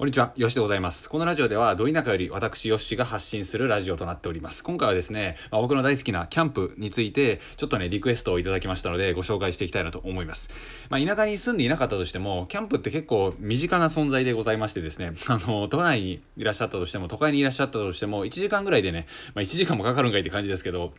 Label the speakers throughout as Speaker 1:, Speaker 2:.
Speaker 1: こんにちは、よしでございます。このラジオでは、ど田舎より私、よしが発信するラジオとなっております。今回はですね、まあ、僕の大好きなキャンプについて、ちょっとね、リクエストをいただきましたので、ご紹介していきたいなと思います。まあ、田舎に住んでいなかったとしても、キャンプって結構身近な存在でございましてですね、あの、都内にいらっしゃったとしても、都会にいらっしゃったとしても、1時間ぐらいでね、まあ、1時間もかかるんかいって感じですけど、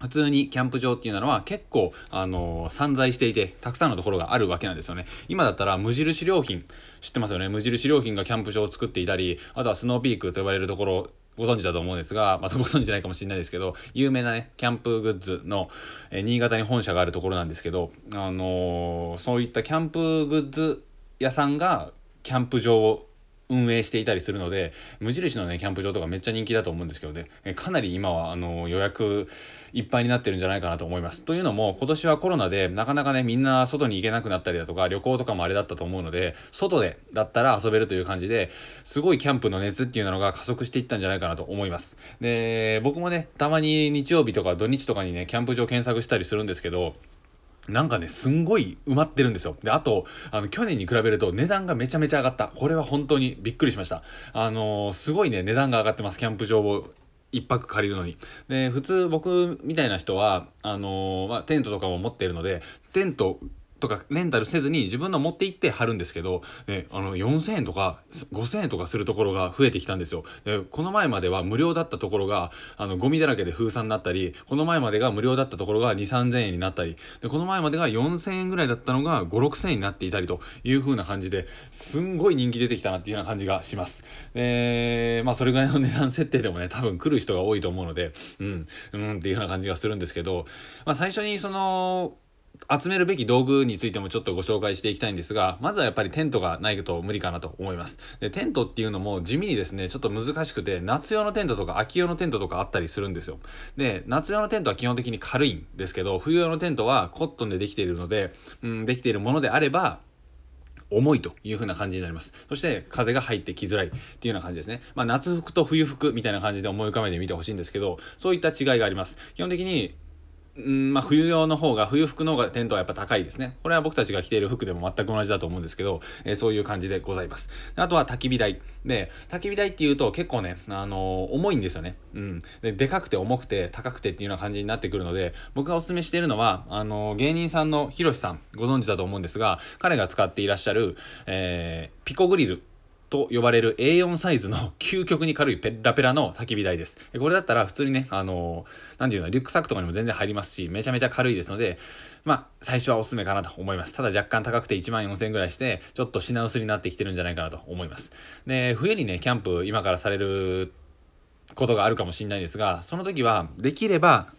Speaker 1: 普通にキャンプ場っていうのは結構、あのー、散在していて、たくさんのところがあるわけなんですよね。今だったら無印良品、知ってますよね？無印良品がキャンプ場を作っていたり、あとはスノーピークと呼ばれるところ、ご存知だと思うんですが、まあ、ご存知ないかもしれないですけど、有名なね、キャンプグッズの、えー、新潟に本社があるところなんですけど、あのー、そういったキャンプグッズ屋さんが、キャンプ場を運営していたりするので無印のねキャンプ場とかめっちゃ人気だと思うんですけどね。かなり今はあの予約いっぱいになってるんじゃないかなと思います。というのも今年はコロナでなかなかねみんな外に行けなくなったりだとか旅行とかもあれだったと思うので外でだったら遊べるという感じですごいキャンプの熱っていうのが加速していったんじゃないかなと思います。で僕もねたまに日曜日とか土日とかにねキャンプ場検索したりするんですけどなんかね、すんごい埋まってるんですよ。で、あと、あの、去年に比べると値段がめちゃめちゃ上がった。これは本当にびっくりしました。あのー、すごいね、値段が上がってます。キャンプ場を一泊借りるのに。で、普通僕みたいな人は、あのー、まあ、テントとかも持っているので、テントとかレンタルせずに自分の持って行って貼るんですけど、ね、あの4000円とか5000円とかするところが増えてきたんですよ。でこの前までは無料だったところがあのゴミだらけで封鎖になったりこの前までが無料だったところが2 3 0 0 0円になったりでこの前までが4000円ぐらいだったのが5,6,000円になっていたりという風な感じですんごい人気出てきたなっていうような感じがします。でまあそれぐらいの 値段設定でもね多分来る人が多いと思うのでうんうんっていうような感じがするんですけど、まあ、最初にその集めるべき道具についてもちょっとご紹介していきたいんですが、まずはやっぱりテントがないと無理かなと思います。で、テントっていうのも地味にですね、ちょっと難しくて、夏用のテントとか秋用のテントとかあったりするんですよ。で、夏用のテントは基本的に軽いんですけど、冬用のテントはコットンでできているので、うん、できているものであれば、重いという風な感じになります。そして風が入ってきづらいっていうような感じですね。まあ夏服と冬服みたいな感じで思い浮かべてみてほしいんですけど、そういった違いがあります。基本的にうんまあ、冬用の方が冬服の方がテントはやっぱ高いですね。これは僕たちが着ている服でも全く同じだと思うんですけど、えー、そういう感じでございます。あとは焚き火台。で焚き火台っていうと結構ね、あのー、重いんですよね。うん。ででかくて重くて高くてっていうような感じになってくるので僕がおすすめしているのはあのー、芸人さんのひろしさんご存知だと思うんですが彼が使っていらっしゃる、え、ピコグリル。と呼ばれる A4 サイズの 究極に軽いペラペラの焚き火台です。これだったら普通にね、あのー、なんていうの、リュックサックとかにも全然入りますし、めちゃめちゃ軽いですので、まあ、最初はおすすめかなと思います。ただ若干高くて1万4000円ぐらいして、ちょっと品薄になってきてるんじゃないかなと思います。で、冬にね、キャンプ今からされることがあるかもしれないですが、その時は、できれば、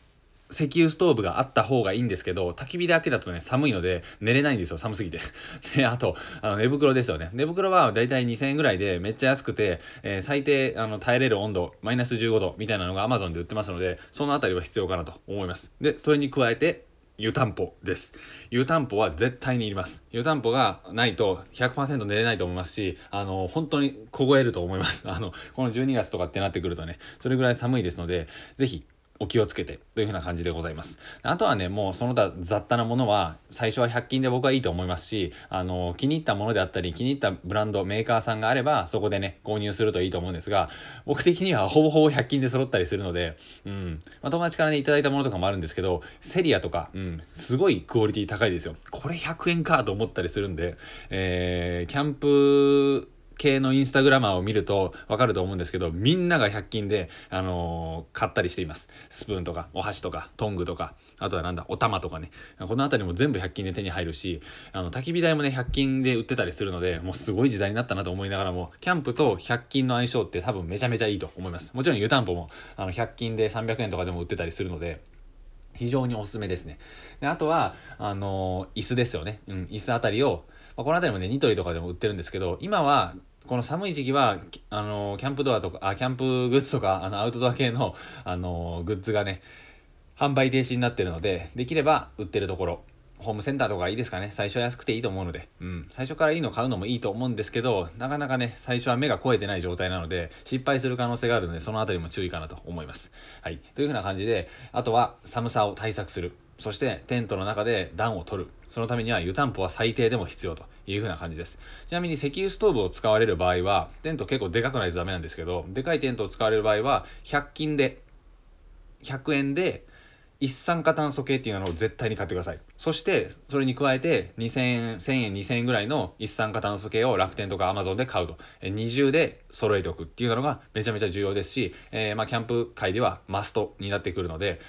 Speaker 1: 石油ストーブがあった方がいいんですけど、焚き火だけだとね、寒いので寝れないんですよ、寒すぎて。で、あと、あの寝袋ですよね。寝袋はだいたい2000円ぐらいでめっちゃ安くて、えー、最低あの耐えれる温度、マイナス15度みたいなのが Amazon で売ってますので、そのあたりは必要かなと思います。で、それに加えて、湯たんぽです。湯たんぽは絶対にいります。湯たんぽがないと100%寝れないと思いますし、あの、本当に凍えると思います。あの、この12月とかってなってくるとね、それぐらい寒いですので、ぜひお気をつけてというふうな感じでございます。あとはね、もうその他雑多なものは最初は100均で僕はいいと思いますし、あの、気に入ったものであったり、気に入ったブランド、メーカーさんがあればそこでね、購入するといいと思うんですが、僕的にはほぼほぼ100均で揃ったりするので、うん。まあ、友達からね、いただいたものとかもあるんですけど、セリアとか、うん、すごいクオリティ高いですよ。これ100円かと思ったりするんで、えー、キャンプ、系のインスタグラマーを見るとわかると思うんですけど、みんなが100均で、あのー、買ったりしています。スプーンとか、お箸とか、トングとか、あとはなんだ、お玉とかね。この辺りも全部100均で手に入るし、あの、焚き火台もね、100均で売ってたりするので、もうすごい時代になったなと思いながらも、キャンプと100均の相性って多分めちゃめちゃいいと思います。もちろん湯たんぽも、あの、100均で300円とかでも売ってたりするので、非常におすすめですね。であとは、あのー、椅子ですよね。うん、椅子あたりを、ま、この辺りもね、ニトリとかでも売ってるんですけど、今はこの寒い時期は、あの、キャンプドアとか、あ、キャンプグッズとか、あの、アウトドア系の、あの、グッズがね、販売停止になってるので、できれば売ってるところ、ホームセンターとかいいですかね。最初は安くていいと思うので。うん。最初からいいの買うのもいいと思うんですけど、なかなかね、最初は目が肥えてない状態なので、失敗する可能性があるので、そのあたりも注意かなと思います。はい。というふうな感じで、あとは寒さを対策する。そしてテントの中で暖を取る。そのためには湯たんぽは最低でも必要というふうな感じです。ちなみに石油ストーブを使われる場合はテント結構でかくないとダメなんですけどでかいテントを使われる場合は100均で100円で一酸化炭素系っていうのを絶対に買ってください。そしてそれに加えて2000円1000円2000円ぐらいの一酸化炭素系を楽天とかアマゾンで買うと。二重で揃えておくっていうのがめちゃめちゃ重要ですし、えー、まあキャンプ界ではマストになってくるので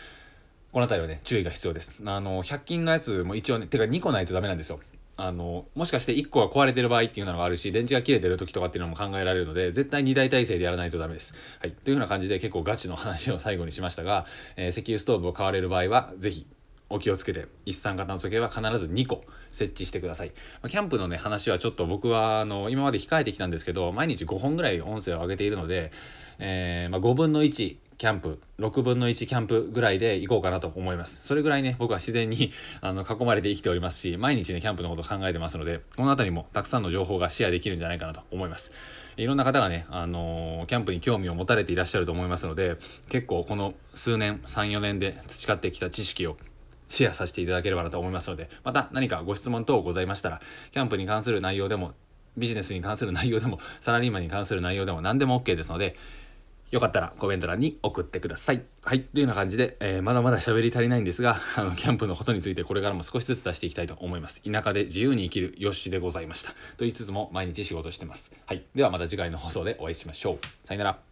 Speaker 1: この辺りはね注意が必要です。あの100均のやつも一応ねてか2個ないとダメなんですよ。あのもしかして1個が壊れてる場合っていうのがあるし電池が切れてる時とかっていうのも考えられるので絶対2台体制でやらないとダメです。はい、というふうな感じで結構ガチの話を最後にしましたが、えー、石油ストーブを買われる場合は是非お気をつけて一酸化炭素系は必ず2個設置してください。キャンプのね話はちょっと僕はあの今まで控えてきたんですけど毎日5本ぐらい音声を上げているので、えー、まあ、5分の1キャンプ6分の1キャンプぐらいで行こうかなと思いますそれぐらいね僕は自然に あの囲まれて生きておりますし毎日ねキャンプのことを考えてますのでこの辺りもたくさんの情報がシェアできるんじゃないかなと思いますいろんな方がね、あのー、キャンプに興味を持たれていらっしゃると思いますので結構この数年34年で培ってきた知識をシェアさせていただければなと思いますのでまた何かご質問等ございましたらキャンプに関する内容でもビジネスに関する内容でもサラリーマンに関する内容でも何でも OK ですのでよかったらコメント欄に送ってください。はい。というような感じで、えー、まだまだ喋り足りないんですが、あの、キャンプのことについてこれからも少しずつ出していきたいと思います。田舎で自由に生きるヨッシュでございました。と言いつつも毎日仕事してます。はい。ではまた次回の放送でお会いしましょう。さよなら。